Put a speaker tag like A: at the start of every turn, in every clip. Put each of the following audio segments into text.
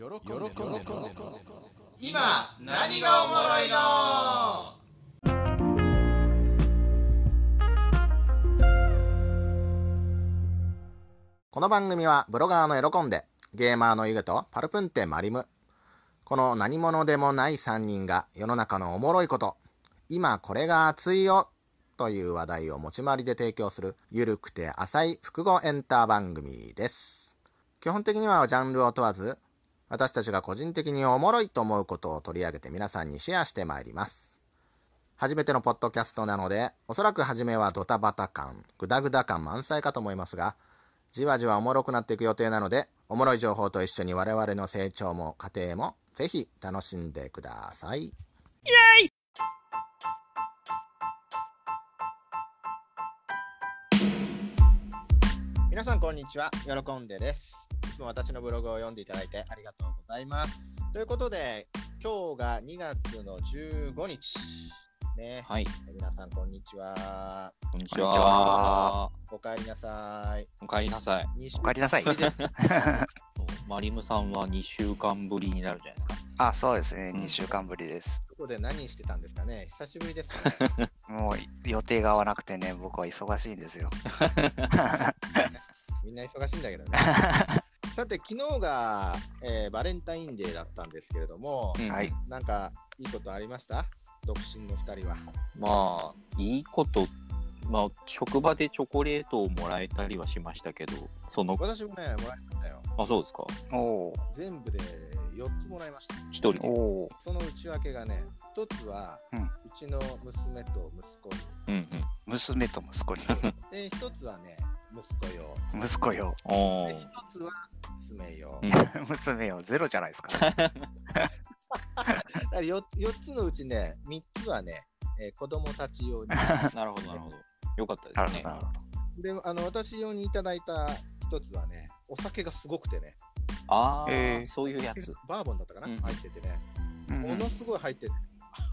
A: 喜んで今何がおもろいの？
B: この番組はブロガーの喜んでゲーマーのゆげとパルプンテマリム。この何者でもない3人が世の中のおもろいこと今これが熱いよという話題を持ち回りで提供するゆるくて浅い複合エンター番組です。基本的にはジャンルを問わず私たちが個人的におもろいと思うことを取り上げて皆さんにシェアしてまいります初めてのポッドキャストなのでおそらく初めはドタバタ感グダグダ感満載かと思いますがじわじわおもろくなっていく予定なので、おもろい情報と一緒に我々の成長も過程もぜひ楽しんでください。イエイ
A: 皆さんこんにちは、喜んでです。私のブログを読んでいただいてありがとうございます。ということで、今日が2月の15日。ね、
C: はい。
A: 皆さんこんにちは。
C: こんにち
D: は
C: は。
A: お帰りなさい。
C: お帰りなさい。
A: お
D: お帰りなさい。
C: マリムさんは2週間ぶりになるじゃないですか。
D: あ、そうですね。
C: うん
D: 2週間ぶりです。
A: ここで何してたんですかね？久しぶりですね。
D: もう予定が合わなくてね、僕は忙しいんですよ。
A: みんな忙しいんだけどね。さて、昨日が、えーバレンタインデーだったんですけれども、
C: うん
D: はい。
A: なんかいいことありました？独身の2人は。
C: まあ、いいこと、まあ、職場でチョコレートをもらえたりはしましたけど、その、
A: 私もね、もらいましたよ。
C: あ、そうですか。
D: おー
A: 全部で4つもらいました。
C: 一人で。
A: その内訳がね、1つは、
D: う
A: うんちの娘と息子
C: うんうん。
D: 娘と息子に。
A: に。で、1つはね、息子用。
D: 息子よ。
A: で、
C: おー
A: 1つは娘用。
C: うん
A: だか
D: 娘よ。ゼロじゃないですか。
A: ら 4, 4つのうちね、3つはね、えー子供たち用に。
C: なるほど、なるほど。よかったですね。
A: で、あの私用にいただいた1つはね、お酒がすごくてね、
C: ああ、
D: えー
C: そういうやつ。
A: バーボンだったかな、
C: うん
A: 入っててね、
D: うん
A: ものすごい入ってて、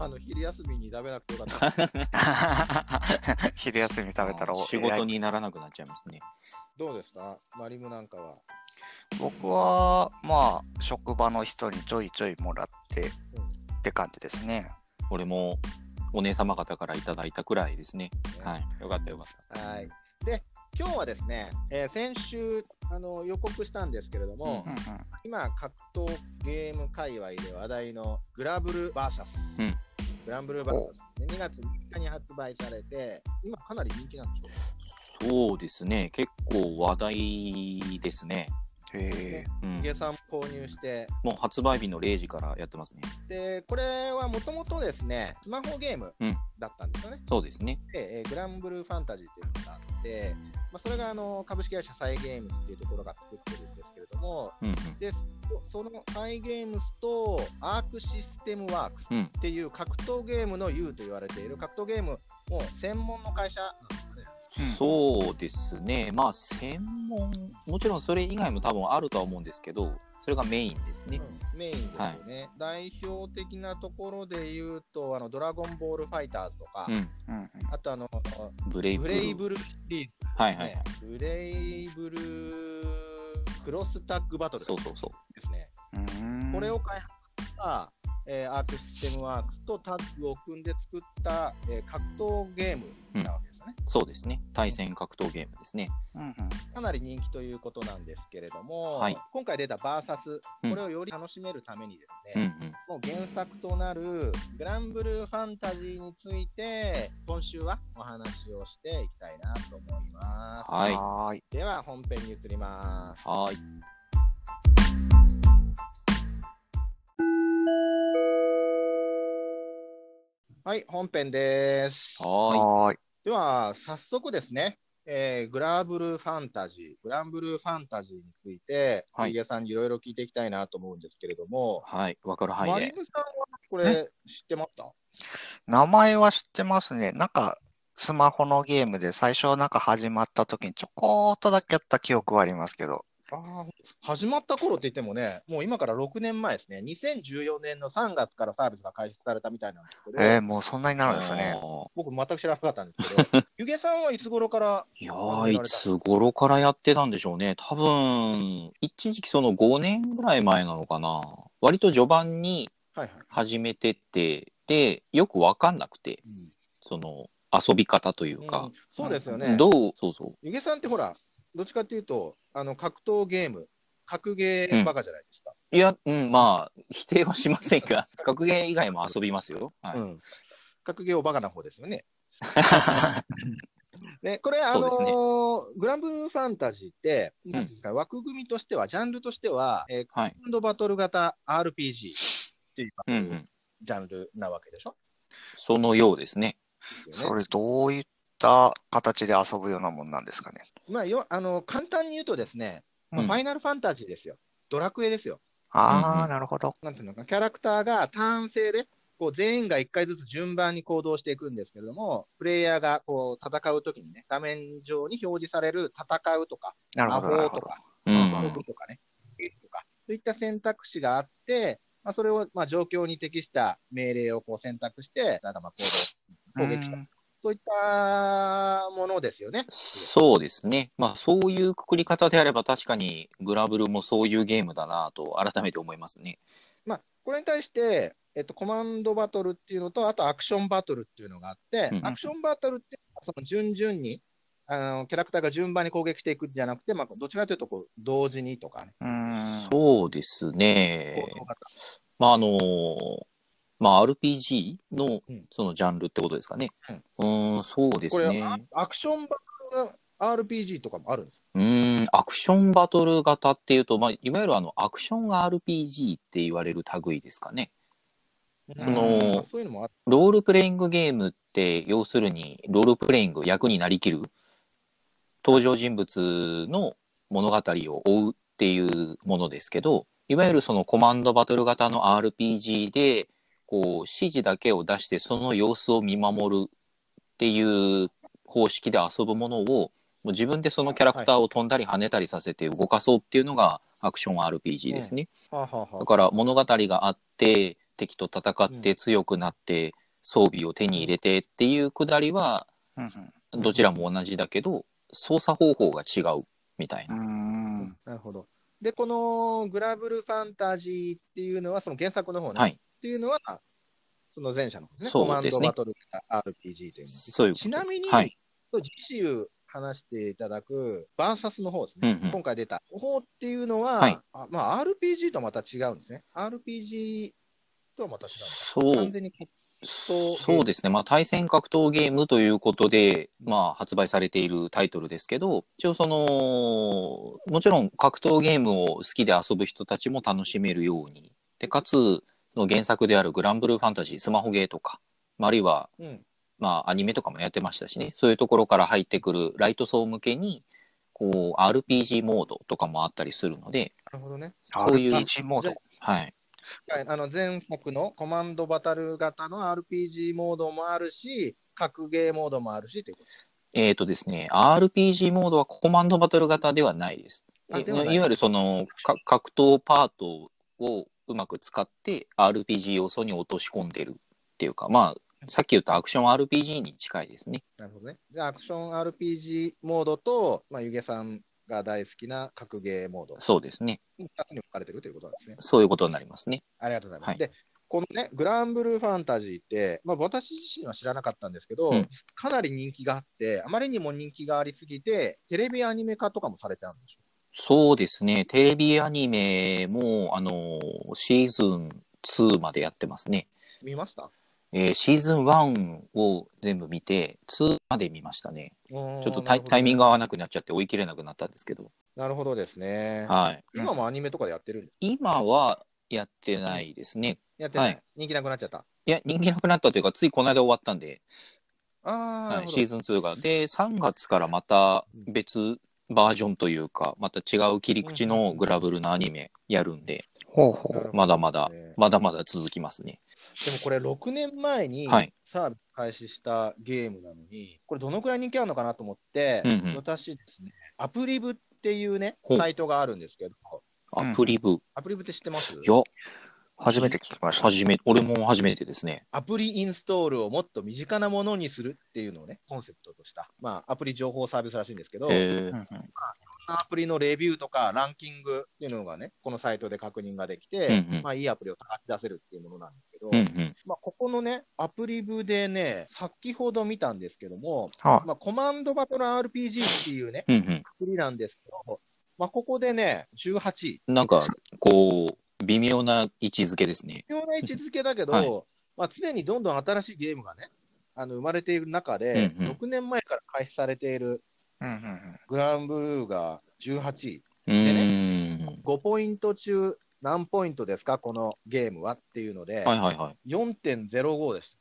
A: あの昼休みに食べなくてよかった。
D: 昼休み食べたらお
C: 仕事にならなくなっちゃいますね。
A: どうでしたマリムなんかは。
D: 僕は、まあ、職場の人にちょいちょいもらって、
A: うん
D: って感じですね。
C: 俺も、お姉様方からいただいたくらいですね。
A: ね
C: はい。よかったよかった。
A: はい。で、今日はですね、えー先週あの予告したんですけれども、
C: うん
D: うんうん。
A: 今、格闘ゲーム界隈で話題のグラブル VS、
C: うん
A: グランブル VS、ね、2月3日に発売されて、今かなり人気なんでしょ
C: そうですね。結構話題ですね。
D: へ
C: うん
A: ヒゲさんも購入して、
C: もう発売日の0時からやってますね。
A: で、これはもともとですね、スマホゲーム
C: うん
A: だったんですよね。
C: そうですね。
A: で、えーグランブルーファンタジーっていうのがあって、まあ、それがあの株式会社サイゲームズっていうところが作ってるんですけれども、
C: うんうん。
A: でそそのサイゲームズとアークシステムワークス
C: うん
A: っていう格闘ゲームの U と言われている格闘ゲームも専門の会社なんです
C: そうですね。まあ、専門、もちろんそれ以外も多分あるとは思うんですけど、それがメインですね。
A: うんメインですよね、代表的なところで言うと、あのドラゴンボールファイターズとか、
C: うん。
A: あとあの
C: ブレイブルー。
A: ブレイブルシリーズ、
C: はいはいはい。
A: ね、ブレイブルクロスタッグバトル
C: そうそうそう。
A: ですね。これを開発した、えーアークシステムワークスとタッグを組んで作った、えー格闘ゲームなわけですよね、
C: そうですね。対戦格闘ゲームですね。
D: うんうん。
A: かなり人気ということなんですけれども、
C: はい
A: 今回出たバーサス、
C: うん
A: これをより楽しめるためにです
C: うんう
A: ね、
C: ん。
A: もう原作となるグランブルーファンタジーについて、今週はお話をしていきたいなと思いま
C: はい。
D: はーい。
A: す。では本編に移ります。
C: はい。
A: はい、本編です。
C: は
D: はーい。
A: では、早速ですね、えーグラブルファンタジー、グランブルーファンタジーについて、
C: はい
A: さんにいろいろ聞いていきたいなと思うんですけれども、
C: い。はい。わかる範囲で。
A: マリムさんはこれ知ってました？
D: 名前は知ってますね。なんか、スマホのゲームで最初なんか始まった時にちょこっとだけやった記憶はありますけど、
A: 始まった頃って言ってもね、もう今から6年前ですね、2014年の3月からサービスが開始されたみたいなんですけど、
D: えー、もうそんなになるんですね。
A: 僕、全く知らなかったんですけど、ゆげさんはいつ頃から、
C: いやー、いつ頃からやってたんでしょうね。多分、一時期その5年ぐらい前なのかな。割と序盤に
A: はいはい。
C: 始めてて、で、よくわかんなくて、
A: うん
C: その遊び方というか
A: うん、そうですよね。
C: どう、そうそう。
A: ゆげさんってほら、どっちかっていうと、あの格闘ゲーム、格ゲーバカじゃないですか。
C: いや、うん、まあ、否定はしませんが、格ゲー以外も遊びますよ。はい。
A: うん格ゲーおバカな方ですよね。ね、これ、あの
C: そうですね
A: ーグランブルーファンタジーって、うん枠組みとしては、ジャンルとしては、えー
C: はい。
A: コマンドバトル型 RPG っていう
C: うんうん。
A: ジャンルなわけでしょ？
C: そのようですね。
D: それどういった形で遊ぶようなもんなんですかね？
A: まあ、よあの簡単に言うとですね、ファイナルファンタジーですよ。ドラクエですよ。
D: ああ、なるほど。
A: なんていうのか、キャラクターが単性で、こう全員が1回ずつ順番に行動していくんですけれども、プレイヤーがこう戦うときにね、画面上に表示される戦うとか、魔。法とか、
C: う
A: 魔
C: ん
A: 法とかね、とか、そういった選択肢があって、まあ、それをまあ状況に適した命令をこう選択して、なんかまあ行動、攻撃と
D: うん
A: そういったものですよね。
C: そうですね。まあ、そういうくくり方であれば、確かにグラブルもそういうゲームだなと、改めて思いますね。
A: まあ、これに対して、えっと、コマンドバトルっていうのと、あとアクションバトルっていうのがあって、
C: うん
A: アクションバトルって、その順々に、あのキャラクターが順番に攻撃していくんじゃなくて、まあ、どちらかというとこう、同時にとかね、
D: うん。
C: そうですねまあ、あのーまあ、RPG の
A: うん
C: そのジャンルってことですかね。うーん、そうで
A: これ、
C: すね。
A: あアクションバトル RPG とかもあるんです
C: うーん、アクションバトル型っていうと、まあ、いわゆるあの、アクション RPG って言われる類ですかね。
A: か、
C: その
A: あそういうのもある。
C: ロールプレイングゲームって、要するに、ロールプレイング、役になりきる、登場人物の物語を追うっていうものですけど、いわゆるそのコマンドバトル型の RPG で、こう、指示だけを出して、その様子を見守るっていう方式で遊ぶものを、もう自分でそのキャラクターを飛んだり跳ねたりさせて動かそうっていうのがアクション RPG ですね。
A: はあはあはあ
C: だから物語があって敵と戦って強くなって装備を手に入れてっていうくだりは
D: うんうん
C: どちらも同じだけど操作方法が違うみたいうな。
D: ん。
A: なるほど。で、このグラブルファンタジーっていうのは、その原作の方ね、
C: はい。
A: っていうのは、その前者の方ですね。
C: そうですね
A: コマンドバトル型 RPG というの
C: そういうこと
A: ちなみに、
C: はい。
A: 次週話していただく、バーサスの方ですね。
C: うんうん
A: 今回出た方っていうのは、
C: はい
A: あまあ、RPG とはまた違うんですね。RPG とはまた違うん
C: そう
A: だ。完全に
C: そうですね、まあ、対戦格闘ゲームということで、まあ、発売されているタイトルですけど、一応その、もちろん格闘ゲームを好きで遊ぶ人たちも楽しめるように、でかつ、その原作であるグランブルーファンタジー、スマホゲーとか、まああるいは、
A: うん。
C: まあ、アニメとかもやってましたしね、そういうところから入ってくるライト層向けに、こう、RPG モードとかもあったりするので、
A: なるほどね。
C: そういう
D: RPG モード。
C: はい。
A: はい、あの前作のコマンドバトル型の RPG モードもあるし、格ゲーモードもあるしということ。
C: えっ、とですね、RPG モードはコマンドバトル型ではないです。い
A: い
C: いわゆるそのか格闘パートをうまく使って RPG 要素に落とし込んでるっていうか、まあ、さっき言ったアクション RPG に近いですね。
A: なるほどね。じゃあ、アクション RPG モードと、まあ、ゆげさんが大好きな格ゲーモード、
C: そうですね。
A: 2つに分かれてるということなんですね。
C: そういうことになりますね。
A: ありがとうございます。
C: はい
A: で、このね、グランブルーファンタジーって、まあ、私自身は知らなかったんですけど、
C: うん
A: かなり人気があって、あまりにも人気がありすぎて、テレビアニメ化とかもされてあるんでしょ
C: そうですね。テレビアニメも、あの、シーズン2までやってますね。
A: 見ました？
C: えーシーズン1を全部見て、2まで見ましたね。
A: ちょ
C: っとタイタイミン
A: グ
C: グ合わなくなっちゃって追い切れなくなったんですけど。
A: なるほどですね。
C: はい。
A: 今もアニメとかでやってるんです
C: 今はやってないですね。
A: やってない、
C: はい
A: 人気なくなっちゃった？
C: いや、人気なくなったというか、ついこの間終わったんで、
A: ああ、
C: はい、シー
A: ズン。
C: ズン2が。で、3月からまた別バージョンというか、また違う切り口のグラブルのアニメやるんで、
D: ほうほう。
C: まだまだ
A: ね、
C: まだまだ続きますね。
A: でもこれ6年前に
C: はい。
A: サービス開始したゲームなのに、これどのくらい人気あるのかなと思って、
C: うんうん。
A: 私ですね、アプリブっっていうね
C: ほ、う。
A: サイトがあるんですけど、
C: アプリ部。い
A: アプリ部って知ってます？
C: や、
D: 初めて聞きました。
C: 初め、俺も初めてですね。
A: アプリインストールをもっと身近なものにするっていうのをね、コンセプトとした、まあ、アプリ情報サービスらしいんですけど、
C: えー
D: うんうん
A: アプリのレビューとかランキングっていうのがね、このサイトで確認ができて、
C: うんうん
A: まあ、いいアプリを探し出せるっていうものなんですけど、
C: うんうん。
A: まあ、ここのね、アプリ部でね、先ほど見たんですけども、
D: は
A: まあ、コマンドバトル RPG っていうね、
C: うんうん。
A: 作りなんですけど、まあ、ここでね、18位。
C: なんか、こう、微妙な位置づけですね。
A: 微妙な位置づけだけど、
C: はい
A: まあ、常にどんどん新しいゲームがね、あの生まれている中で、
C: うんうん
A: 6年前から開始されているグランブルーが18位。
C: うーん。
A: 5ポイント中何ポイントですか、このゲームはっていうので、
C: はいはいはい。
A: 4.05です。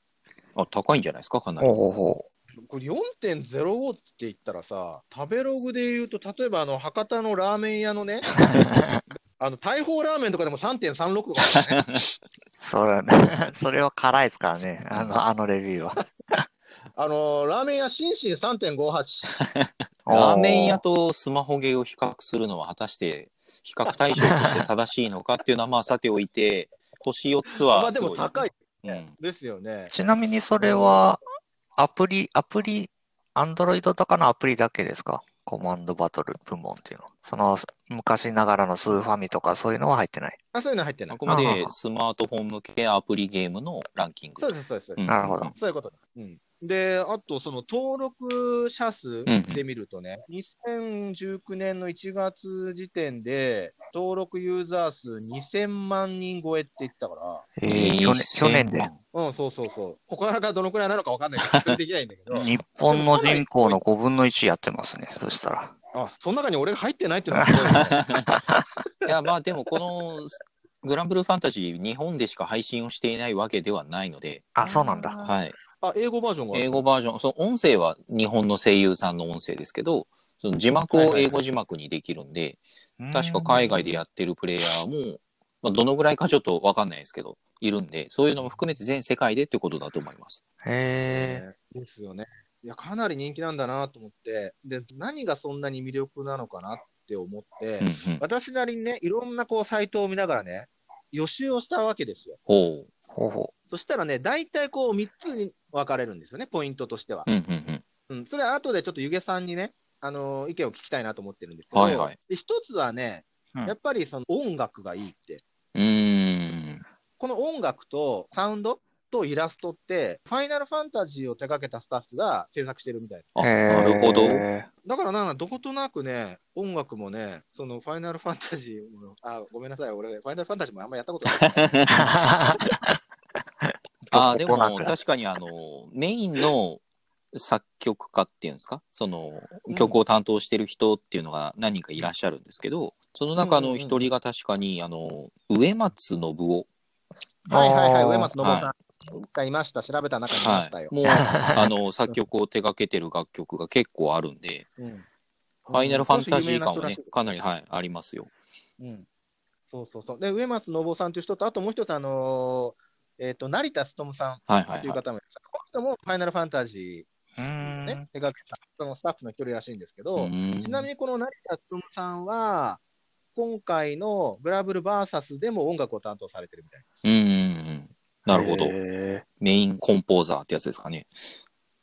C: あ、高いんじゃないですか、かなり
D: ほう。ほうほ
A: これ4.05って言ったらさ、食べログで言うと、例えばあの博多のラーメン屋のね、あの大砲ラーメンとかでも3.36とか だよね。
D: う。それ、それは辛いですからね。あの、あのレビューは。
A: あのラーメン屋、シンシン3.58。
C: ラーメン屋とスマホゲーを比較するのは果たして比較対象として正しいのかっていうのはまあさておいて、星4つ
A: ま
C: は
A: あですも
C: ごいです、
A: 高い
C: ね。
A: ですよね。
D: ちなみにそれは、アプリ、アプリ、アンドロイドとかのアプリだけですか？コマンドバトル部門っていうの。その、昔ながらのスーファミとかそういうのは入ってない？
A: あ、そういうの入って
C: うん。
A: ない。
C: あくまでスマートフォン向けアプリゲームのランキング。
A: そうです、そうです。
C: うん
D: なるほど。
A: そういうこと。うん。で、あと、その登録者数で見るとね、2019年の1月時点で、登録ユーザー数2000万人超えって言ったから、
D: えー、去年、去年で。
A: うん、そうそうそう。ここからどのくらいなのかわかんないから、確認できないんだけど、
D: 日本の人口の5分の1やってますね。そしたら。
A: あ、その中に俺が入ってないっていうのがすごいね。
C: いや、まあでもこのグランブルーファンタジー、日本でしか配信をしていないわけではないので、
D: あ、そうなんだ。
C: はい。
A: あ、英語バージョンが
C: 英語バージョン、その音声は日本の声優さんの音声ですけど、その字幕を英語字幕にできるんで、確か海外でやってるプレイヤーも、まあ、どのぐらいかちょっとわかんないですけど、いるんで、そういうのも含めて全世界でってことだと思います。
D: へえ。
A: ねですよね。いや、かなり人気なんだなと思って、で、何がそんなに魅力なのかなって思って、
C: うんうん。
A: 私なりにね、いろんなこうサイトを見ながらね、予習をしたわけですよ。
C: ほう。
D: ほうほ
A: そしたらね、大体こう3つに分かれるんですよね、ポイントとしては。
C: うんうんうん。
A: うん、それは後でちょっとゆげさんにね、あのー意見を聞きたいなと思ってるんですけど、
C: はいはい
A: で一つはね、
D: うん
A: やっぱりその音楽がいいって。
C: うーん。
A: この音楽とサウンドとイラストって、ファイナルファンタジーを手掛けたスタッフが制作してるみたいです。
C: あ、なるほど。
D: ー
A: だからなんかどことなくね、音楽もね、そのファイナルファンタジーも、あ、ごめんなさい、俺、ファイナルファンタジーもあんまやったことない。
C: あーでも確かにあの、メインの作曲家っていうんですか、その曲を担当してる人っていうのが何人かいらっしゃるんですけど、その中の一人が確かに、あの、植松信夫。
A: はいはいはい、上松信夫さん
C: は
A: がいました、調べた中にいましたよ。
C: もう、あの、作曲を手掛けてる楽曲が結構あるんで、
A: うん
C: ファイナルファンタジー感はねかなり、はい、ありますよ。
A: うん。そうそうそう。で、上松信夫さんという人と、あともう一つ、あのーえっ、と、成田勉さん。という方もいらっしゃるこの人もファイナルファンタジ
D: うー
A: ーね、
D: ん。
A: 手掛けた、そのスタッフの一人らしいんですけど、
C: うん
A: ちなみにこの成田勉さんは、今回のグラブルバーサスでも音楽を担当されてるみたいです。
C: うんうんうん。なるほど。
D: へ
C: メインコンポーザーってやつですかね。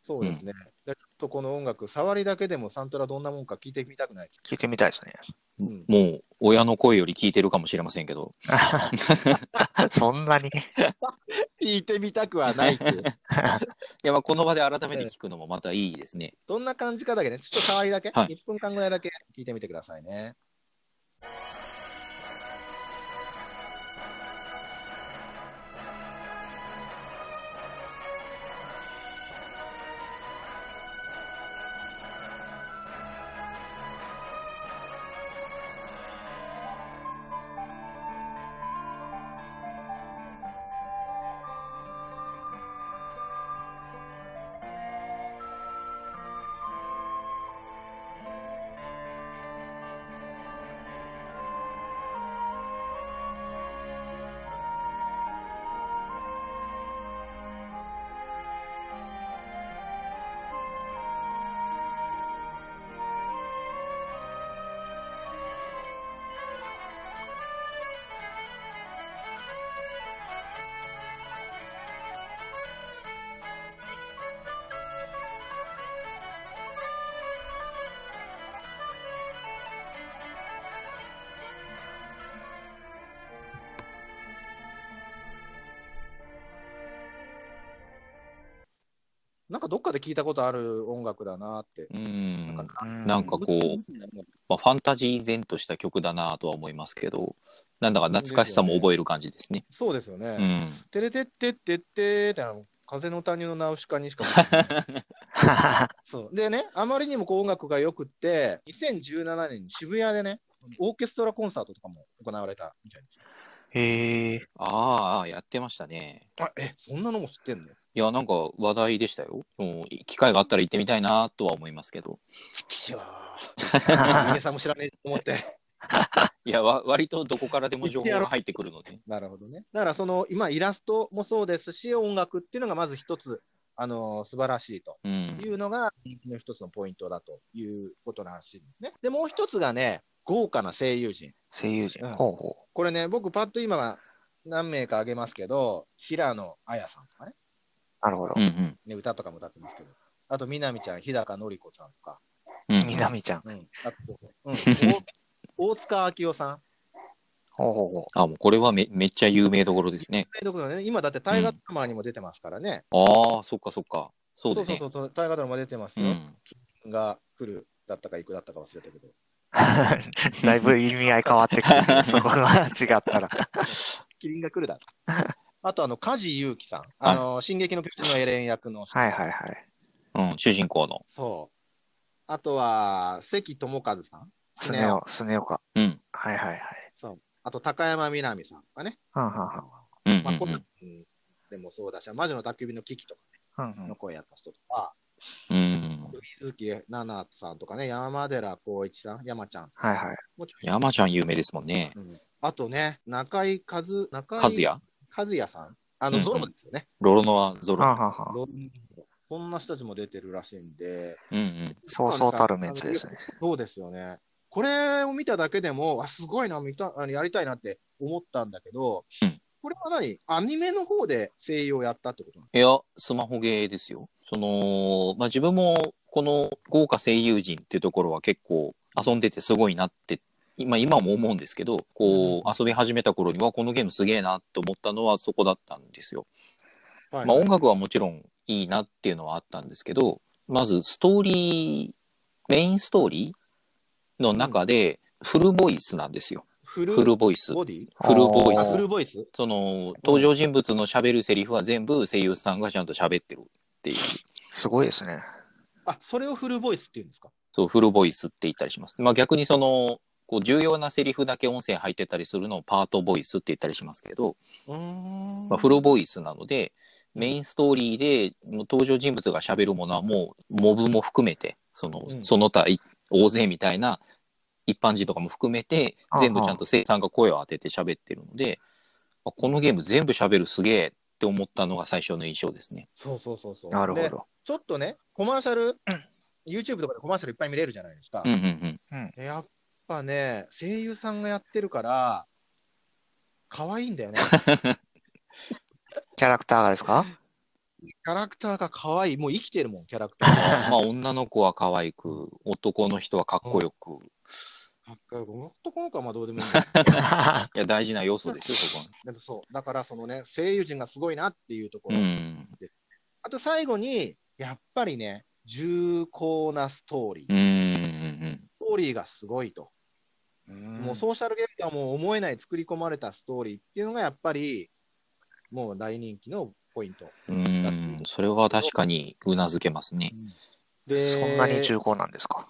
A: そうですね。でちょっとこの音楽、触りだけでもサントラどんなもんか聞いてみたくない？です
D: ー聞いてみたいですね。
A: うん
C: もう、親の声より聞いてるかもしれませんけど。
D: そんなに？
A: 聞いてみたくはないっていう。
C: いや、まあ、この場で改めて聞くのもまたいいですね。
A: どんな感じかだけね、ちょっと触りだけ、
C: はい
A: 1分間ぐらいだけ聞いてみてくださいね。なんかどっかで聞いたことある音楽だなって。
C: うん。
D: うん
C: なんかこう、まあ、ファンタジー前とした曲だなとは思いますけど、なんだか懐かしさも覚える感じですね。
A: そうですよ
C: う
A: ね。
C: ん。
A: てれてってってってってあの、風の谷のナウシカにしか そう。でね、あまりにもこう音楽が良くって、2017年に渋谷でね、オーケストラコンサートとかも行われたみたいです。
D: へえ。
C: ああ、やってましたね。
A: あ、え、そんなのも知ってんの？
C: いや、なんか話題でしたよ。うん機会があったら行ってみたいなとは思いますけど。
A: 皆 さんも知らねえと思って。
C: いや、わ割とどこからでも情報が入ってくるので。
A: なるほどね。だからその、今、イラストもそうですし、音楽っていうのがまず一つ、あの素晴らしいと
C: うん
A: い。うのが人気の一つのポイントだということらしいんですね。で、もう一つがね、豪華な声優陣。
D: 声優陣。
A: うん
D: ほうほ
A: これね、僕、パッと今は何名か挙げますけど、平野綾さんとかね、
D: う。なるほど
C: うん。うん。
A: ね歌とかも歌ってますけど、あと、みなみちゃん、日高のり子さんとか、
C: うん
D: みなみちゃん。
A: うん、あと、うん、お大塚明夫さん。
D: ほうほうほ
C: あ、もうこれはめめっちゃ有名どころですね。
A: ということでね今だって大河ドラマにも出てますからね。
C: ああ、そっかそっか。そうだね。
A: そうそうそう、大河ドラマ出てますよ。
C: うん。
A: が来るだったか行くだったか忘れたけど。
D: う。だいぶ意味合い変わってくるね。そこが違ったら。
A: キリンが来るだ。あと、あの、梶裕貴さん。あの、進撃の巨人のエレン役の。
D: はいはいはい。
C: うん、主人公の。
A: そう。あとは、関智和さん。
D: スネ夫、スネ夫か。
C: うん。
D: はいはいはい。
A: そう。あと、高山みなみさんとかね。
D: はんはんはん。
A: まあ、こ
C: うん
A: んな、うんでもそうだし、魔女の宅急便のキキとか
D: うんうん
A: の声やった人とか、
C: うん。
A: 水木奈々さんとかね、山寺宏一さん、山ちゃん。
D: はいはい。
A: もちろん
C: 山ちゃん有名ですもんね。
A: うんあとね、中井和、中井
C: 和也？
A: 和也さん？あの、
C: うんうん
A: ゾロですよね。
C: ロロノア・ゾロ。
D: はんは
A: こんな人たちも出てるらしいんで、
C: うんうん。
D: そうそうたるメンツですね。
A: そうですよね。これを見ただけでも、あ、すごいな、見た、あのやりたいなって思ったんだけど、
C: うん
A: これは何？アニメの方で声優をやったってことなの？
C: いや、スマホゲーですよ。その、まあ、自分もこの豪華声優陣っていうところは結構遊んでてすごいなって、今、今も思うんですけど、こう、遊び始めた頃にはこのゲームすげえなって思ったのはそこだったんですよ。
A: はい
C: まあ、音楽はもちろんいいなっていうのはあったんですけど、まずストーリー、メインストーリーの中でフルボイスなんですよ。
A: フル
C: フルボイス。
A: ボディ？
C: フルボイス
A: あフ。ルボイス
C: その、登場人物の喋るセリフは全部声優さんがちゃんと喋ってるっていう。
D: すごいですね。
A: あ、それをフルボイスって言うんですか？
C: そう、フルボイスって言ったりします。まあ逆にその、こう重要なセリフだけ音声入ってたりするのをパートボイスって言ったりしますけど、
A: うーん
C: まあ、フルボイスなので、メインストーリーで登場人物が喋るものはもう、モブも含めて、その、
A: うん
C: その他い大勢みたいな一般人とかも含めて、全部ちゃんと声優さんが声を当てて喋ってるので、あこのゲーム全部喋るすげえって思ったのが最初の印象ですね。
A: そうそうそうそう。で
D: なるほど。
A: ちょっとね、コマーシャル、YouTube とかでコマーシャルいっぱい見れるじゃないですか。
C: うんうんうん。
A: やっぱね、声優さんがやってるから、可愛いんだよね。
D: キャラクターがですか？
A: キャラクターが可愛い。もう生きてるもん、キャラクターが。
C: まあ女の子は可愛く、男の人はかっこよく。
A: かっこよく男の子はまあどうでもいいんだけ
C: いや、大事な要素ですよ、そこは。
A: どそう。だからそのね、声優陣がすごいなっていうところ。
C: うん。
A: あと最後に、やっぱりね、重厚なストーリー。
C: うんうん
A: ストーリーがすごいと。もうソーシャルゲームとはもう思えない作り込まれたストーリーっていうのがやっぱり、もう大人気のポイント。
C: うん。うん。それは確かにうなずけますね。
A: で、
D: そんなに重厚なんですか？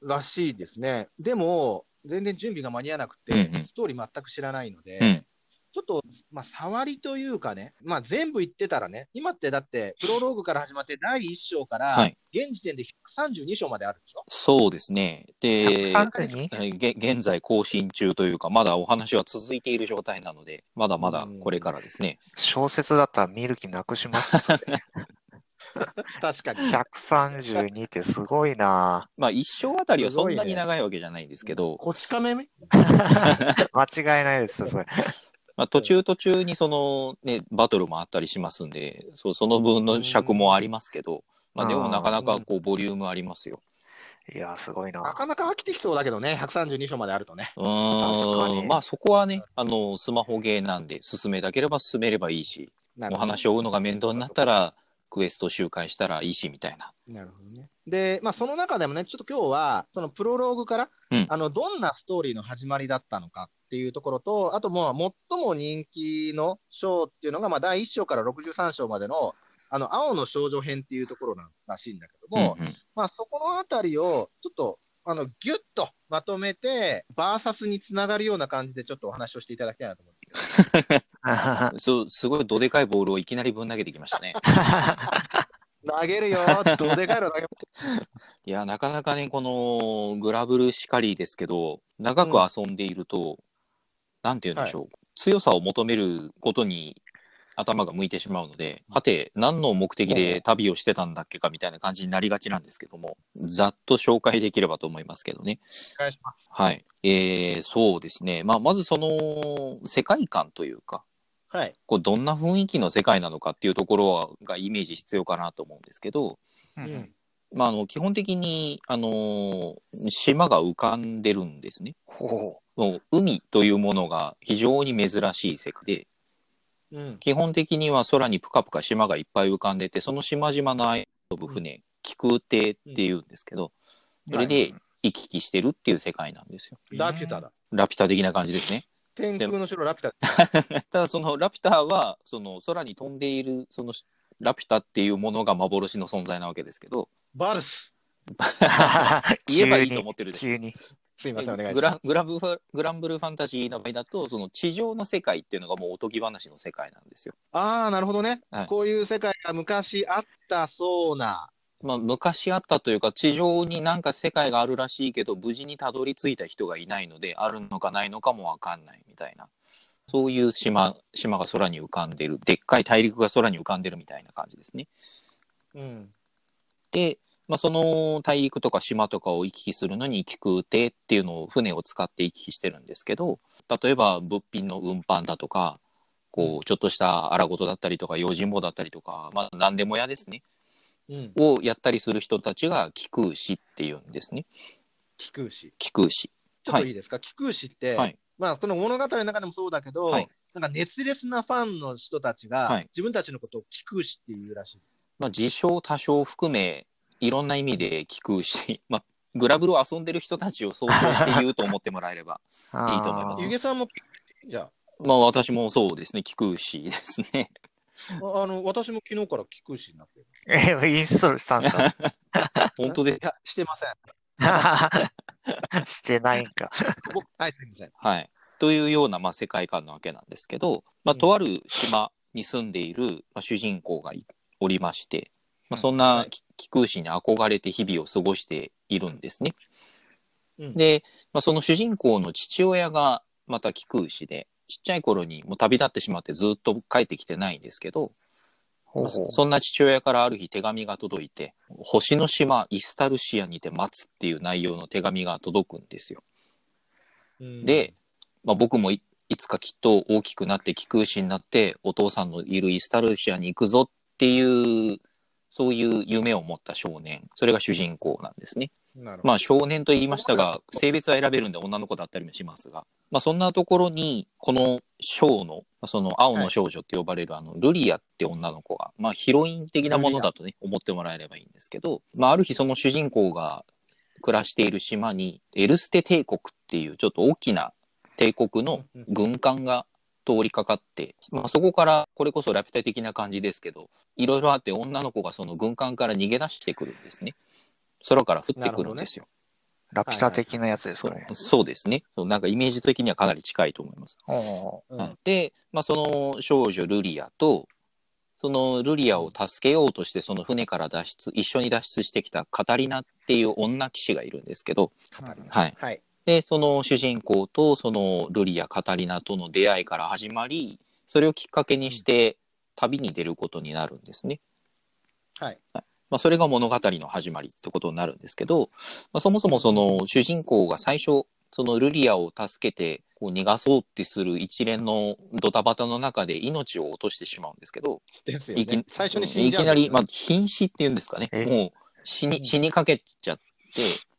D: ら
A: しいですね。でも、全然準備が間に合わなくて、
C: うんうん
A: ストーリー全く知らないので、
C: うん。
A: ちょっと、まあ、触りというかね、まあ、全部言ってたらね、今ってだって、プロローグから始まって、第1章から、
C: はい
A: 現時点で132章まであるでしょ？
C: そうですね。で、
D: 132?
C: はいげ現在更新中というか、まだお話は続いている状態なので、まだまだこれからですね。
D: 小説だったら見る気なくしますそれ
A: 確かに。
D: 132ってすごいな
C: まあ一章あたりはそんなに長いわけじゃないんですけど、
A: こち亀目
D: 間違いないですよ、それ。
C: まあ、途中途中にそのね、バトルもあったりしますんで、そうその分の尺もありますけど、まあでもなかなかこうボリュームありますよ。
D: いや、すごいな
A: なかなか飽きてきそうだけどね、132章まであるとね。
C: う
D: 確かに
C: まあそこはね、あの、スマホゲーなんで進めたければ進めればいいし、お話を追うのが面倒になったら、クエスト周回したらいいしみたいな。
A: なるほどね。で、まあ、その中でもね、ちょっと今日は、そのプロローグから、
C: うん
A: あの、どんなストーリーの始まりだったのかっていうところと、あともう、最も人気の章っていうのが、まあ、第1章から63章までの、あの、青の少女編っていうところなんらしいんだけども、
C: うんうん
A: まあ、そこのあたりを、ちょっと、あの、ぎゅっとまとめて、バーサスにつながるような感じで、ちょっとお話をしていただきたいなと思うんです けど。
C: そう、すごいどでかいボールをいきなりぶん投げてきましたね。
A: 投げるよ どでかいの投げ
C: いや、なかなかね、このグラブルしかりですけど、長く遊んでいると、なんて言うんでしょう、強さを求めることに頭が向いてしまうので、はて、何の目的で旅をしてたんだっけかみたいな感じになりがちなんですけども、ざっと紹介できればと思いますけどね。
A: お願いします。
C: はい。えー、そうですね。まあ、まずその、世界観というか、
A: はい。
C: こうどんな雰囲気の世界なのかっていうところがイメージ必要かなと思うんですけど、
D: う
A: うんん。
C: まあ、あの基本的に、あのー島が浮かんでるんですね。
D: ほ
C: もう海というものが非常に珍しい世界で、
A: うん。
C: 基本的には空にぷかぷか島がいっぱい浮かんでて、その島々の間を飛ぶ船、気空艇っていうんですけど、それで行き来してるっていう世界なんですよ。
A: ラピュタだ。
C: ラピュタ的な感じですね。
A: 天空の城ラピュタ。
C: ただそのラピュタは、その空に飛んでいる、そのラピュタっていうものが幻の存在なわけですけど、
A: バルス。
C: 言えばいいと思ってるでしょ。
D: 急に。
A: すいません、お願いし
C: グ
A: ます。
C: ラグラブフグランブルーファンタジーの場合だと、その地上の世界っていうのがもうおとぎ話の世界なんですよ。
A: ああ、なるほどね、
C: はい
A: こういう世界が昔あったそうな。
C: まあ、昔あったというか、地上になんか世界があるらしいけど、無事にたどり着いた人がいないので、あるのかないのかもわかんないみたいな。そういう島、島が空に浮かんでる。でっかい大陸が空に浮かんでるみたいな感じですね。
A: うん。
C: で、まあ、その大陸とか島とかを行き来するのに気空艇っていうのを船を使って行き来してるんですけど、例えば物品の運搬だとか、こう、ちょっとした荒事だったりとか、用心棒だったりとか、まあ、何でも屋ですね。
A: うん。
C: をやったりする人たちが気空士っていうんですね。
A: 気空士。
C: 気空士。
A: ちょっといいですか、気空士って、
C: はい
A: まあ、その物語の中でもそうだけど、
C: はい
A: なんか熱烈なファンの人たちが、
C: はい
A: 自分たちのことを気空士っていうらしい。
C: まあ、自称多少含め、いろんな意味で気空士。まあ、グラブルを遊んでる人たちを想像して言うと思ってもらえれば。いいと思います
A: ゆげさんも、じゃ
C: まあ、私もそうですね。気空士ですね。
A: あ、あの、私も昨日から気空士になってる。
D: え、インストールしたんですか？
C: 本当で
A: いや、してません。
D: してないんか。
A: 僕、はい、すみません。
C: はい。というような、まあ、世界観なわけなんですけど、まあ、
A: うん
C: とある島に住んでいる、まあ、主人公がいおりまして、まあ、そん
A: は
C: ない気気空士に憧れて日々を過ごしているんですね。
A: うん
C: で、まあ、その主人公の父親がまた気空士で、ちっちゃい頃にもう旅立ってしまってずっと帰ってきてないんですけど、
D: ほうほう。
C: そんな父親からある日手紙が届いて、星の島イスタルシアにて待つっていう内容の手紙が届くんですよ。
A: うん。
C: で、まあ、僕もいいつかきっと大きくなって気空士になってお父さんのいるイスタルシアに行くぞっていうそういう夢を持った少年。それが主人公なんですね。まあ少年と言いましたが性別は選べるんで女の子だったりもしますが、まあ、そんなところにこのショーのその青の少女って呼ばれるあのルリアって女の子が、まあ、ヒロイン的なものだとね思ってもらえればいいんですけど、まあ、ある日その主人公が暮らしている島にエルステ帝国っていうちょっと大きな帝国の軍艦が通りかかって、まあ、そこからこれこそラピュタ的な感じですけどいろいろあって女の子がその軍艦から逃げ出してくるんですね。空から降ってくるんですよ、
D: ラピュタ的なやつです
C: そ
D: かね。
C: うそうですね。そうなんかイメージ的にはかなり近いと思います、
D: ほ
A: うん。
C: はいで、まあ、その少女ルリアとそのルリアを助けようとしてその船から脱出一緒に脱出してきたカタリナっていう女騎士がいるんですけど、はい、
A: はい。
C: で、その主人公とそのルリア・カタリナとの出会いから始まり、それをきっかけにして旅に出ることになるんですね。
A: はい。
C: まあ、それが物語の始まりってことになるんですけど、まあ、そもそもその主人公が最初、そのルリアを助けてこう逃がそうってする一連のドタバタの中で命を落としてしまうんですけど、
A: ですよ
C: いき
A: ね。最初に死んじゃうん
C: いきなり、まあ
A: あ、、
C: 瀕死っていうんですかね。
D: え
C: もう死に、死にかけちゃって、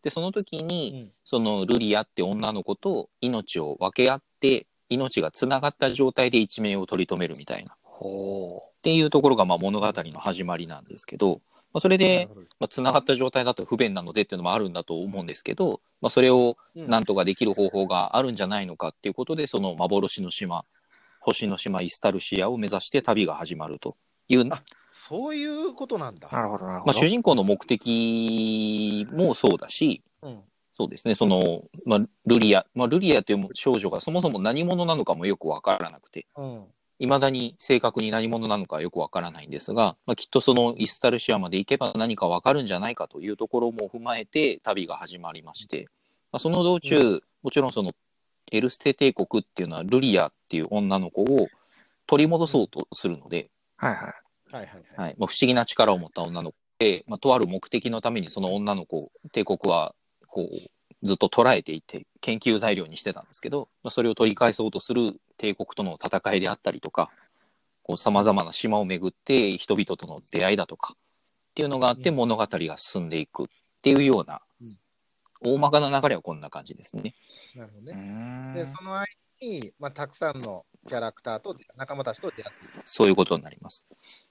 C: で、その時に、
A: うん
C: そのルリアって女の子と命を分け合って、命がつながった状態で一命を取り留めるみたいな。
D: う
C: っていうところがまあ物語の始まりなんですけど、まあ、それで、まあ、繋がった状態だと不便なのでっていうのもあるんだと思うんですけど、まあ、それをなんとかできる方法があるんじゃないのかっていうことで、その幻の島、星の島イスタルシアを目指して旅が始まるという。
A: そういうことなんだ。
D: なるほど、なるほ
C: ど。まあ、主人公の目的もそうだし、うん、そうですね、その、まあ、ルリア、まあ、ルリアという少女がそもそも何者なのかもよくわからなくて、い、ま、だに正確に何者なのかよくわからないんですが、まあ、きっとそのイスタルシアまで行けば何かわかるんじゃないかというところも踏まえて旅が始まりまして、まあ、その道中、うん、もちろんそのエルステ帝国っていうのはルリアっていう女の子を取り戻そうとするので、
D: はいはい。
A: はいはい
C: はい。まあ、不思議な力を持った女の子で、まあ、とある目的のためにその女の子を帝国はこうずっと捉えていて研究材料にしてたんですけど、まあ、それを取り返そうとする帝国との戦いであったりとかさまざまな島を巡って人々との出会いだとかっていうのがあって物語が進んでいくっていうような、大まかな流れはこんな感じですね。
A: なるほどね。でその間に、まあ、たくさんのキャラクターと仲間たちと出会っている。
C: そういうことになります。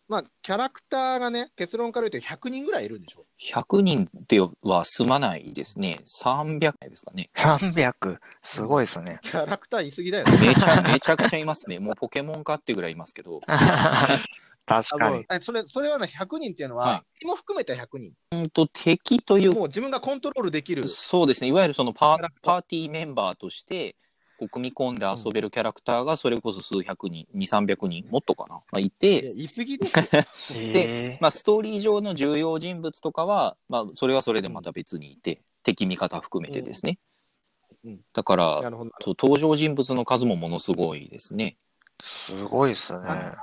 A: まあ、キャラクターがね、結論から言うと100人ぐらいいるんでしょ
C: ?100 人では済まないですね。300ですかね。
D: 300? すごいですね。
A: キャラクターいすぎだよね。
C: めちゃ、めちゃくちゃいますね。もうポケモンかってぐらいいますけど。
D: 確かに。
A: それ、それはね、100人っていうのは、はい、敵も含めた100人。
C: うんと、敵という。
A: もう自分がコントロールできる。
C: そうですね。いわゆるそのパーパーティーメンバーとして、こう組み込んで遊べるキャラクターがそれこそ数百人、2、300人、もっとかな、まあ、いて、
A: いすぎで
C: で、まあ、ストーリー上の重要人物とかは、まあ、それはそれでまた別にいて、敵味方含めてですね。うん、だから、登場人物の数もものすごいですね。
D: すごいっすね。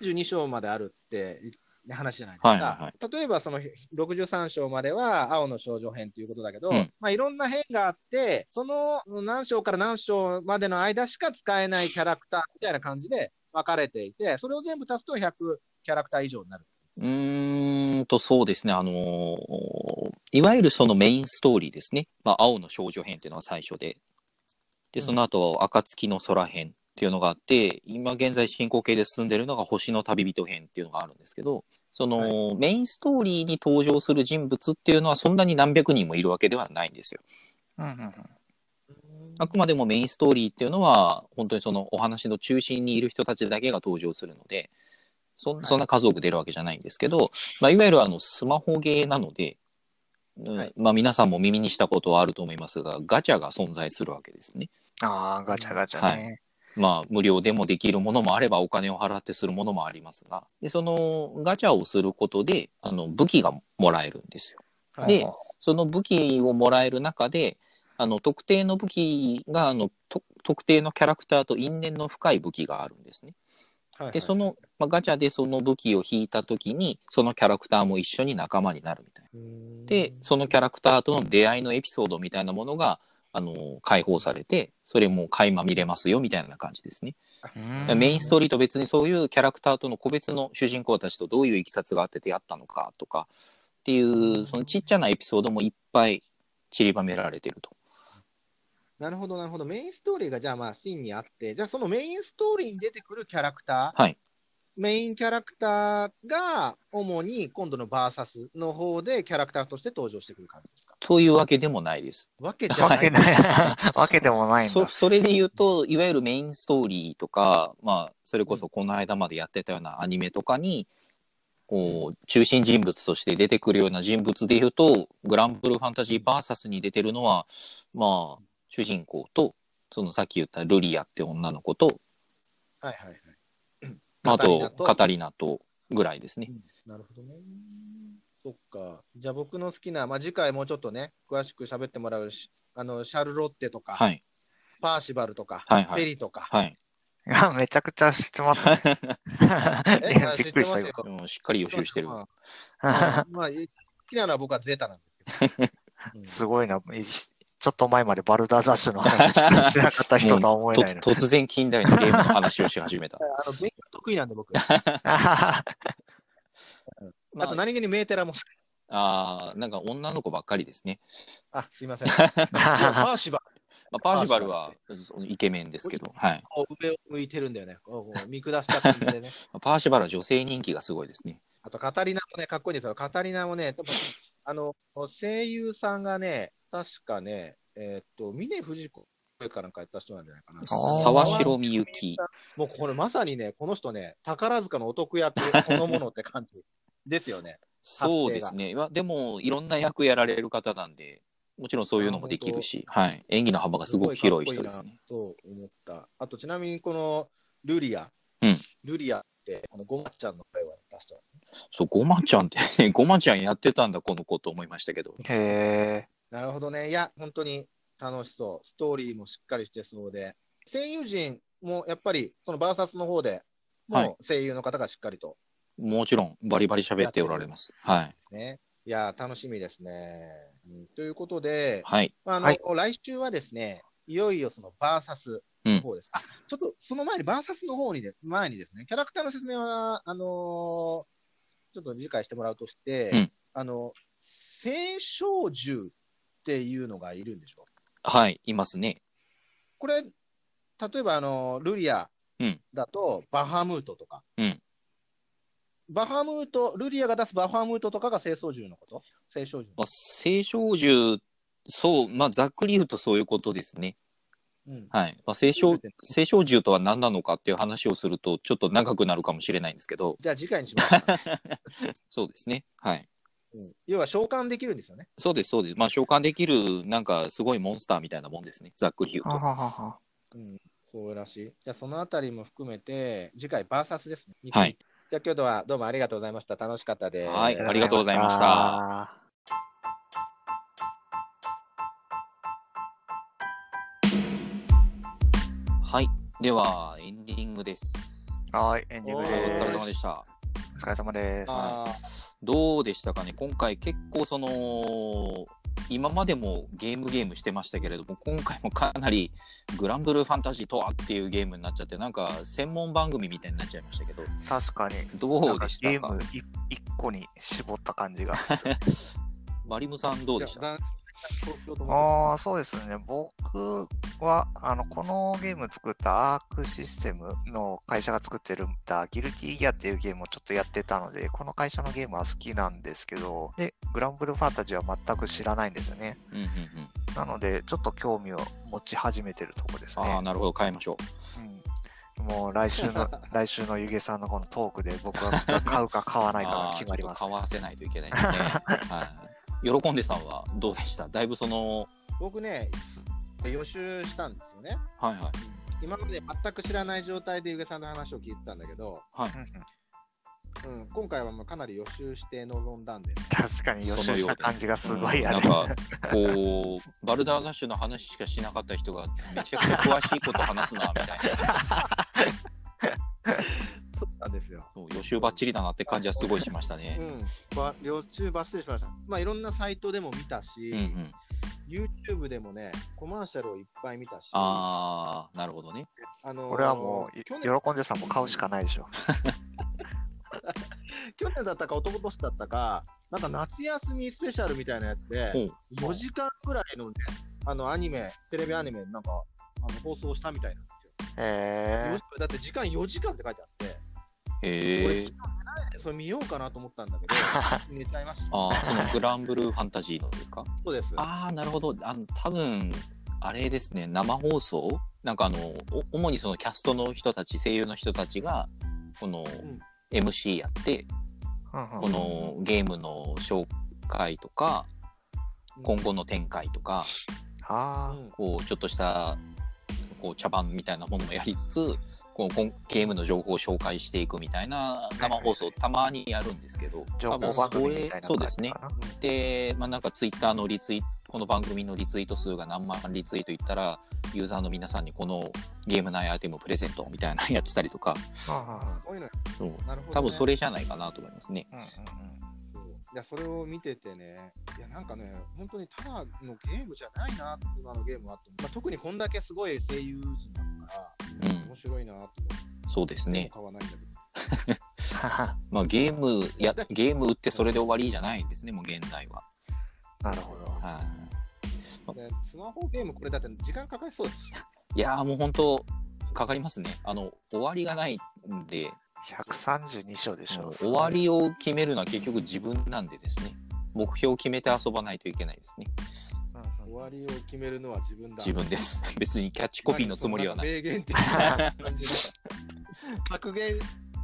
A: 132章まであるって話じゃないですか。はいはいはい、例えばその63章までは青の少女編ということだけど、うん、まあいろんな編があって、その何章から何章までの間しか使えないキャラクターみたいな感じで分かれていて、それを全部足すと100キャラクター以上になる。
C: うーんと、そうですね。あのー、いわゆるそのメインストーリーですね。まあ、青の少女編っていうのが最初で。で、その後、暁の空編っていうのがあって、今現在進行形で進んでるのが星の旅人編っていうのがあるんですけど、その、はい、メインストーリーに登場する人物っていうのはそんなに何百人もいるわけではないんですよ。うんうんうんあくまでもメインストーリーっていうのは、本当にそのお話の中心にいる人たちだけが登場するので、そそんな数多く出るわけじゃないんですけど、まあ、いわゆるあのスマホゲーなので、はい、まあ、皆さんも耳にしたことはあると思いますが、ガチャが存在するわけですね。
D: ああ、ガチャガチャ
C: ね。はいまあ、無料でもできるものもあればお金を払ってするものもありますが、でそのガチャをすることであの武器がもらえるんですよ。で、その武器をもらえる中で、あの特定の武器があの特定のキャラクターと因縁の深い武器があるんですね。で、その、まあ、ガチャでその武器を引いたときに、そのキャラクターも一緒に仲間になるみたいな。で、そのキャラクターとの出会いのエピソードみたいなものが、あの、解放されて、それも垣間見れますよ、みたいな感じですね。メインストーリーと別にそういうキャラクターとの個別の主人公たちとどういういきさつがあって出会ったのかとかっていう、そのちっちゃなエピソードもいっぱい散りばめられてると。
A: なるほど、なるほど。メインストーリーがじゃあまあシーンにあって、じゃあそのメインストーリーに出てくるキャラクタ
C: ー、はい、
A: メインキャラクターが主に今度のバーサスの方でキャラクターとして登場してくる感じですか？
C: というわけでもないです。
A: わけじゃない。わけ
D: ない。わけでもないんだ。
C: そ、それで言うと、いわゆるメインストーリーとか、まあ、それこそこの間までやってたようなアニメとかに、こう、中心人物として出てくるような人物で言うと、グランブルファンタジーバーサスに出てるのは、まあ、主人公と、そのさっき言ったルリアって女の子と、
A: はいはいはい。
C: あと、カタリナとぐらいですね。
A: なるほどね。そっか。じゃあ僕の好きな、まあ、次回もうちょっとね、詳しく喋ってもらうし、あの、シャルロッテとか、
C: はい、
A: パーシバルとか、
C: はいはい、
A: ペリとか。
C: はい。
D: いや、めちゃくちゃ知ってます、ね。びっくりしたよ。
C: しっかり予習してる。
A: まあ、まあ、好きなのは僕はゼータなんですけど。
D: すごいな。ちょっと前までバルダーダッシュの話しかしてなかった人とは思えない
C: 突然近代のゲームの話をし始めた。
A: あの、勉強得意なんで僕。あと何気にメーテラも
C: ああ、なんか女の子ばっかりですね。
A: あ、すいません。パーシバル。
C: まあ、パーシバルはイケメンですけど、はい。
A: 上を向いてるんだよね。見下した感じでね。
C: パーシバルは女性人気がすごいですね。
A: あと、カタリナもね、かっこいいんですよ。カタリナもね、あの、声優さんがね、確かね、えー、っと、峰不二子かなんかやった人なんじゃないかな。
C: 沢城みゆき。
A: もうこれまさにね、この人ね、宝塚のお得役そのものって感じですよね。
C: そうですね。でも、いろんな役やられる方なんで、もちろんそういうのもできるし、はい。演技の幅がすごく広い人ですね。
A: そう思った。あと、ちなみにこのルリア。
C: うん。
A: ルリアって、あの、ごまちゃんの声は出した、
C: そう、ごまちゃんってね、ごまちゃんやってたんだ、この子と思いましたけど。
D: へえ。
A: なるほどね。いや、本当に楽しそう。ストーリーもしっかりしてそうで。声優陣もやっぱり、そのバーサスの方で、もう声優の方がしっかりと
C: もちろん、バリバリ喋っておられます。はい。
A: ね。いや、楽しみですね。うん、ということで、
C: はい。
A: あの、はい、来週はですね、いよいよそのバーサスの方です。うん、あ、ちょっとその前に、バーサスの方にで、前にですね、キャラクターの説明は、あのー、ちょっと理解してもらうとして、うん、あの、青少獣っていうのがいるんでしょ？
C: はい、いますね。
A: これ、例えば、あの、ルリアだと、バハムートとか、
C: うん、
A: バハムート、ルリアが出すバハムートとかが清掃獣のこと？清掃獣。
C: まあ、清掃獣、そう、まあ、ざっくり言うとそういうことですね。うん、はい。まあ、清掃、清掃獣とは何なのかっていう話をすると、ちょっと長くなるかもしれないんですけど。
A: じゃあ次回にしますか。
C: そうですね。はい。
A: うん、要は召喚できるんですよね。
C: そうです、そうです。まあ、召喚できる、なんかすごいモンスターみたいなもんですね。ざっくり言うと。ははは
A: うん、そうらしい。じゃあそのあたりも含めて、次回バーサスですね。
C: はい。
A: じゃあ今日はどうもありがとうございました。楽しかったです。
C: はい、ありがとうございました。はい、ではエンディングです。
D: はい、エンディングです。お
C: 疲れ様でした。
D: お疲れ様です。
C: どうでしたかね？今回結構その今までもゲームゲームしてましたけれども、今回もかなりグランブルーファンタジーとはっていうゲームになっちゃって、なんか専門番組みたいになっちゃいましたけど、
D: 確かに。
C: どうでしたか？
D: ゲーム1個に絞った感じが。
C: マリムさんどうでした？
D: ああ、そうですね。僕は、あの、このゲーム作ったアークシステムの会社が作ってるたギルティギアっていうゲームをちょっとやってたので、この会社のゲームは好きなんですけど、で、グランブルファンタジーは全く知らないんですよね。
C: うんうんうん、
D: なので、ちょっと興味を持ち始めてるとこですね。
C: ああ、なるほど、変えましょ
D: う。うんもう来週の、来週のゆげさんのこのトークで僕は買うか買わないかが決まります、
C: ね、買わせないといけないですね。はい喜んでさんはどうでした？だいぶその。
A: 僕ね、予習したんですよね。
C: はいはい。
A: 今まで全く知らない状態でゆげさんの話を聞いてたんだけど、
C: はい。
A: うん、今回はもうかなり予習して臨んだんで、ね、
D: 確かに予習した感じがすごいあ
C: る、うん、なんかこうバルダーガッシュの話しかしなかった人がめちゃくちゃ詳しいこと話すなみたいな
A: なんですよ。
C: 予習ばっちりだなって感じはすごいしましたね。
A: うん、予習ばっちりしました。まあいろんなサイトでも見たし、うんうん、YouTube でもね、コマーシャルをいっぱい見たし。
C: ああ、なるほどね。
D: あのー、これはもう、喜んでさんも買うしかないでしょ。
A: 去年だったか、一昨年だったか、なんか夏休みスペシャルみたいなやつで、4時間くらいのね、あのアニメ、テレビアニメ、なんかあの放送したみたいなんですよ。
D: へ
A: だって時間4時間って書いてあって。
C: へえ。
A: それ見ようかなと思ったんだけど、寝ちゃいました。
C: ああ、そのグランブルーファンタジーのですか？
A: そうです。
C: ああ、なるほど。あの、多分あれですね、生放送？なんかあの、主にそのキャストの人たち、声優の人たちが、この、MC やって、このゲームの紹介とか、今後の展開とか、こう、ちょっとした、こう、茶番みたいなものもやりつつ、こうゲームの情報を紹介していくみたいな生放送たまにやるんですけど、
D: 情報番組みたいな
C: そうですね。で、まあ、なんかツイッターのリツイこの番組のリツイート数が何万リツイートいったら、ユーザーの皆さんにこのゲーム内アイテムプレゼントみたいなのやってたりとか、
A: そう
C: 多分それじゃないかなと思いますね。うんうん
A: うんいや、それを見ててね、いや、なんかね、本当にただのゲームじゃないな、今のゲームはと。まあ、特にこんだけすごい声優陣だから、うん、面白いなと思って。
C: そうですね。
A: 買わないんだけど。
C: まあゲームや、ゲーム売ってそれで終わりじゃないんですね、もう現代は。
D: なるほど。はい、
A: スマホゲーム、これだって時間かかりそうです
C: いやーもう本当、かかりますね。あの、終わりがないんで、
D: 132章でしょ。
C: 終わりを決めるのは結局自分なんでですね。目標を決めて遊ばないといけないですね。
A: 終わりを決めるのは自分だ。
C: 自分です。別にキャッチコピーのつもりはない。
A: 名言的な 感じで。格言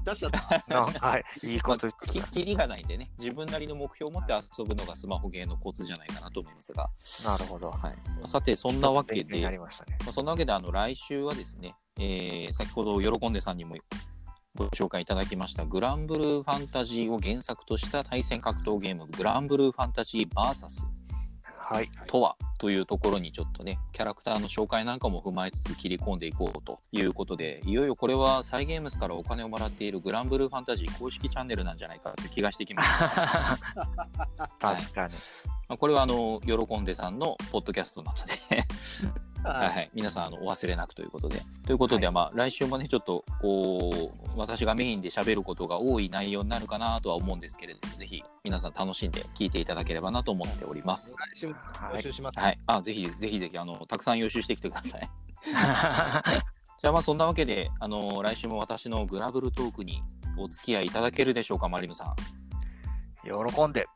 A: 出しちゃった。
D: なんか、いいこと言って
C: きりがないんでね、自分なりの目標を持って遊ぶのがスマホゲーのコツじゃないかなと思いますが、
D: なるほど。
C: はい、さて、そんなわけで、
D: りましたね。
C: まあそんなわけで、あの、来週はですね、えー先ほど喜んでさんにもご紹介いただきました、グランブルーファンタジーを原作とした対戦格闘ゲーム、グランブルーファンタジー VS
D: はい。
C: とはというところにちょっとね、キャラクターの紹介なんかも踏まえつつ切り込んでいこうということで、いよいよこれはサイゲームスからお金をもらっているグランブルーファンタジー公式チャンネルなんじゃないかって気がしてきました。
D: 確かに。
C: まあこれはあの、喜んでさんのポッドキャストなので、はい
A: は。
C: はいい、皆さんあのお忘れなくということで。ということで、まあ来週もね、ちょっとこう、私がメインで喋ることが多い内容になるかなとは思うんですけれども、ぜひ皆さん楽しんで聞いていただければなと思っております。
A: 来週も
D: はい。
A: 募集します。
C: はい。あ、ぜひぜひぜひ、あの、たくさん予習してきてください。じゃあまあそんなわけで、あの来週も私のグラブルトークにお付き合いいただけるでしょうか、マリムさん。
D: 喜んで。